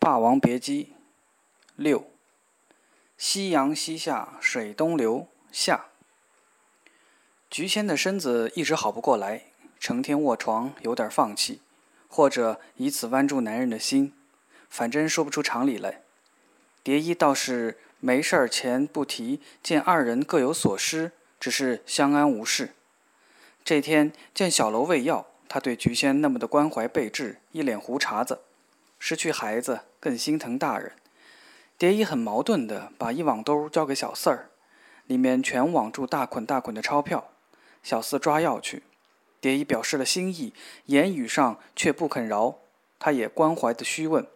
霸王别姬，六。夕阳西下，水东流。下。菊仙的身子一直好不过来，成天卧床，有点放弃，或者以此弯住男人的心，反正说不出常理来。蝶衣倒是没事儿前不提，见二人各有所失，只是相安无事。这天见小楼喂药，他对菊仙那么的关怀备至，一脸胡茬子。失去孩子更心疼大人。蝶衣很矛盾的把一网兜交给小四儿，里面全网住大捆大捆的钞票。小四抓药去，蝶衣表示了心意，言语上却不肯饶。他也关怀的虚问：“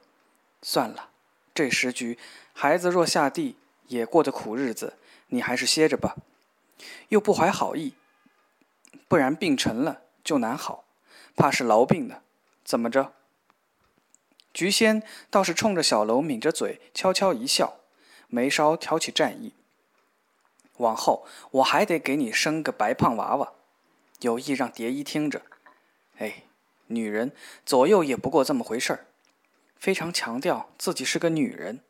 算了，这时局，孩子若下地也过的苦日子，你还是歇着吧。又不怀好意，不然病沉了就难好，怕是痨病呢。怎么着？”菊仙倒是冲着小楼抿着嘴，悄悄一笑，眉梢挑起战意。往后我还得给你生个白胖娃娃，有意让蝶衣听着。哎，女人左右也不过这么回事儿，非常强调自己是个女人。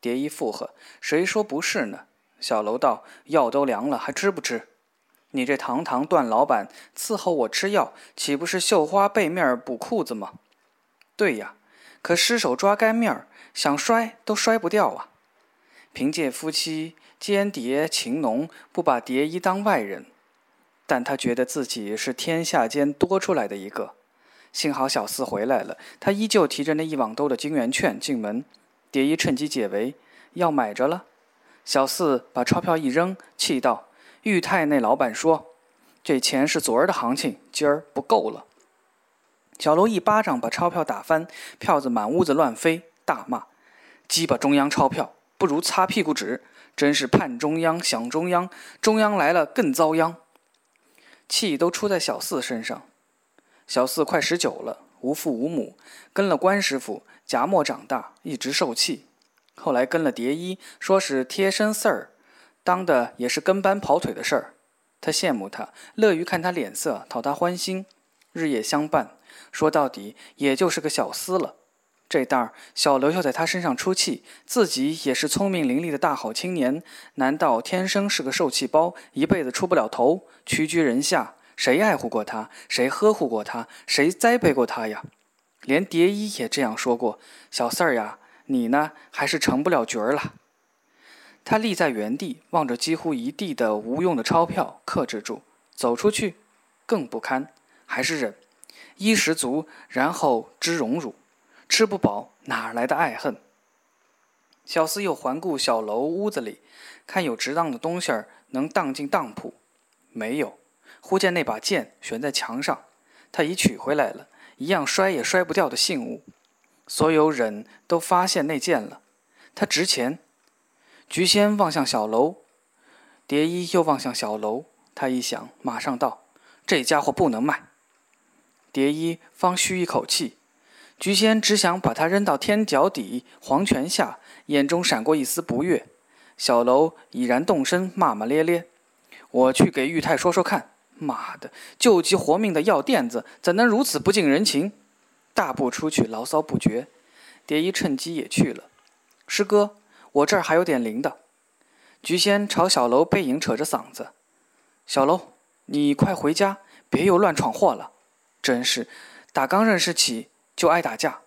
蝶衣附和：“谁说不是呢？”小楼道：“药都凉了，还吃不吃？你这堂堂段老板伺候我吃药，岂不是绣花背面补裤子吗？”对呀。可失手抓干面儿，想摔都摔不掉啊！凭借夫妻间谍情浓，不把蝶衣当外人，但他觉得自己是天下间多出来的一个。幸好小四回来了，他依旧提着那一网兜的金圆券进门。蝶衣趁机解围，要买着了。小四把钞票一扔，气道：“裕泰那老板说，这钱是昨儿的行情，今儿不够了。”小楼一巴掌把钞票打翻，票子满屋子乱飞，大骂：“鸡巴中央钞票，不如擦屁股纸！真是盼中央，想中央，中央来了更遭殃。”气都出在小四身上。小四快十九了，无父无母，跟了关师傅夹磨长大，一直受气。后来跟了蝶衣，说是贴身四儿，当的也是跟班跑腿的事儿。他羡慕他，乐于看他脸色，讨他欢心，日夜相伴。说到底，也就是个小厮了。这当儿，小刘要在他身上出气，自己也是聪明伶俐的大好青年，难道天生是个受气包，一辈子出不了头，屈居人下？谁爱护过他？谁呵护过他？谁栽培过他呀？连蝶衣也这样说过：“小四儿呀，你呢，还是成不了角儿了。”他立在原地，望着几乎一地的无用的钞票，克制住，走出去更不堪，还是忍。衣食足，然后知荣辱；吃不饱，哪来的爱恨？小厮又环顾小楼屋子里，看有值当的东西儿能当进当铺，没有。忽见那把剑悬在墙上，他已取回来了，一样摔也摔不掉的信物。所有人都发现那剑了，它值钱。菊仙望向小楼，蝶衣又望向小楼，他一想，马上道：“这家伙不能卖。”蝶衣方吁一口气，菊仙只想把他扔到天脚底黄泉下，眼中闪过一丝不悦。小楼已然动身，骂骂咧咧：“我去给玉太说说看，妈的，救急活命的药垫子，怎能如此不近人情？”大步出去，牢骚不绝。蝶衣趁机也去了。师哥，我这儿还有点灵的。菊仙朝小楼背影扯着嗓子：“小楼，你快回家，别又乱闯祸了。”真是，打刚认识起就爱打架。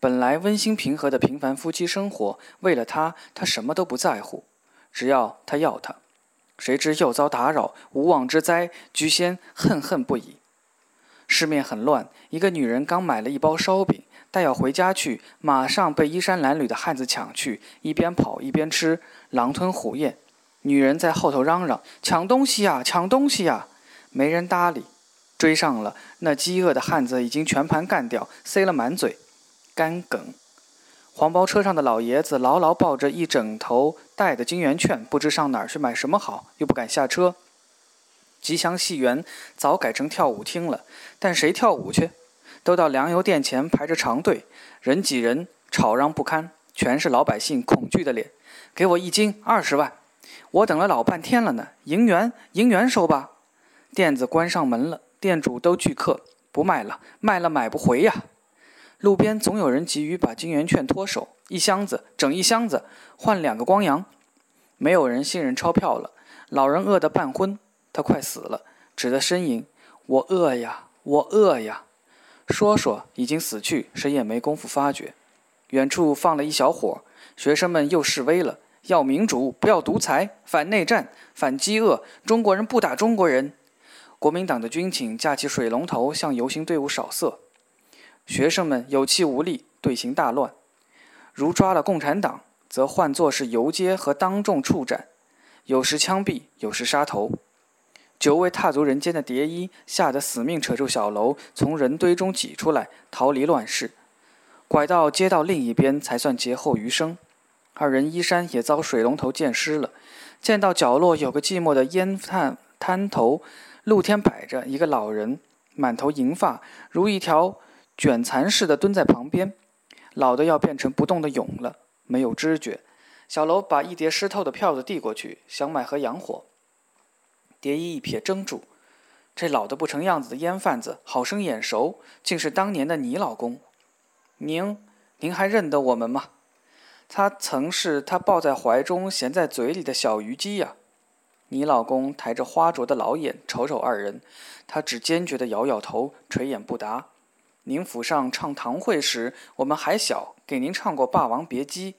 本来温馨平和的平凡夫妻生活，为了他，他什么都不在乎，只要他要他。谁知又遭打扰，无妄之灾，菊仙恨恨不已。市面很乱，一个女人刚买了一包烧饼，待要回家去，马上被衣衫褴褛的汉子抢去，一边跑一边吃，狼吞虎咽。女人在后头嚷嚷：“抢东西呀，抢东西呀！”没人搭理。追上了，那饥饿的汉子已经全盘干掉，塞了满嘴干梗。黄包车上的老爷子牢牢抱着一整头带的金圆券，不知上哪儿去买什么好，又不敢下车。吉祥戏园早改成跳舞厅了，但谁跳舞去？都到粮油店前排着长队，人挤人，吵嚷不堪，全是老百姓恐惧的脸。给我一斤二十万，我等了老半天了呢。银元，银元收吧。店子关上门了。店主都拒客，不卖了，卖了买不回呀。路边总有人急于把金圆券脱手，一箱子，整一箱子，换两个光洋。没有人信任钞票了。老人饿得半昏，他快死了，只得呻吟：“我饿呀，我饿呀！”说说已经死去，谁也没工夫发觉。远处放了一小伙，学生们又示威了：要民主，不要独裁，反内战，反饥饿，中国人不打中国人。国民党的军警架起水龙头向游行队伍扫射，学生们有气无力，队形大乱。如抓了共产党，则换作是游街和当众处斩，有时枪毙，有时杀头。久未踏足人间的蝶衣吓得死命扯住小楼，从人堆中挤出来，逃离乱世，拐到街道另一边，才算劫后余生。二人衣衫也遭水龙头溅湿了。见到角落有个寂寞的烟炭滩头。露天摆着一个老人，满头银发，如一条卷蚕似的蹲在旁边，老的要变成不动的蛹了，没有知觉。小楼把一叠湿透的票子递过去，想买盒洋火。蝶衣一瞥怔住，这老的不成样子的烟贩子，好生眼熟，竟是当年的你老公。您，您还认得我们吗？他曾是他抱在怀中、衔在嘴里的小虞姬呀。你老公抬着花灼的老眼瞅瞅二人，他只坚决地摇摇头，垂眼不答。您府上唱堂会时，我们还小，给您唱过《霸王别姬》。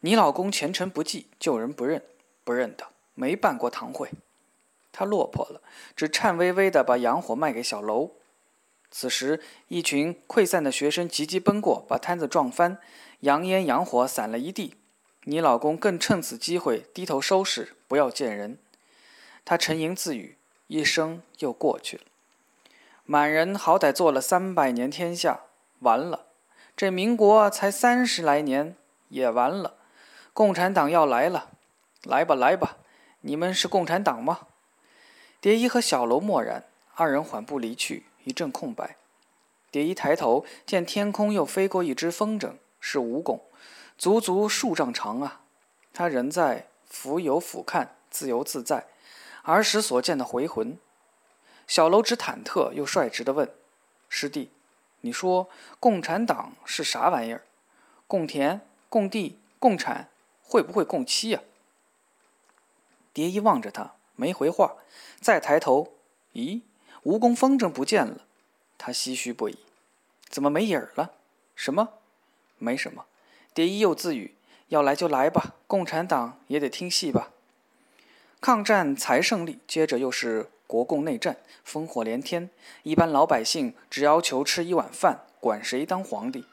你老公前程不济，旧人不认，不认得，没办过堂会。他落魄了，只颤巍巍地把洋火卖给小楼。此时，一群溃散的学生急急奔过，把摊子撞翻，洋烟洋火散了一地。你老公更趁此机会低头收拾，不要见人。他沉吟自语，一生又过去了。满人好歹做了三百年天下，完了。这民国才三十来年，也完了。共产党要来了，来吧来吧，你们是共产党吗？蝶衣和小楼默然，二人缓步离去，一阵空白。蝶衣抬头见天空又飞过一只风筝，是蜈蚣。足足数丈长啊！他仍在俯有俯瞰，自由自在。儿时所见的回魂。小楼只忐忑又率直地问：“师弟，你说共产党是啥玩意儿？共田、共地、共产，会不会共妻呀？”蝶衣望着他，没回话。再抬头，咦，蜈蚣风筝不见了。他唏嘘不已：“怎么没影儿了？什么？没什么。”蝶衣又自语：“要来就来吧，共产党也得听戏吧。”抗战才胜利，接着又是国共内战，烽火连天。一般老百姓只要求吃一碗饭，管谁当皇帝。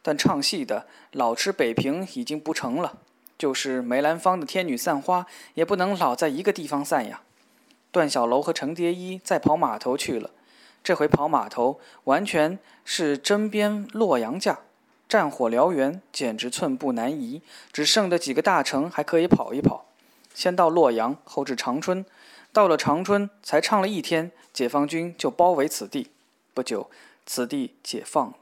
但唱戏的老吃北平已经不成了，就是梅兰芳的《天女散花》，也不能老在一个地方散呀。段小楼和程蝶衣再跑码头去了，这回跑码头完全是针砭洛阳架。战火燎原，简直寸步难移。只剩的几个大城还可以跑一跑。先到洛阳，后至长春。到了长春，才唱了一天，解放军就包围此地。不久，此地解放了。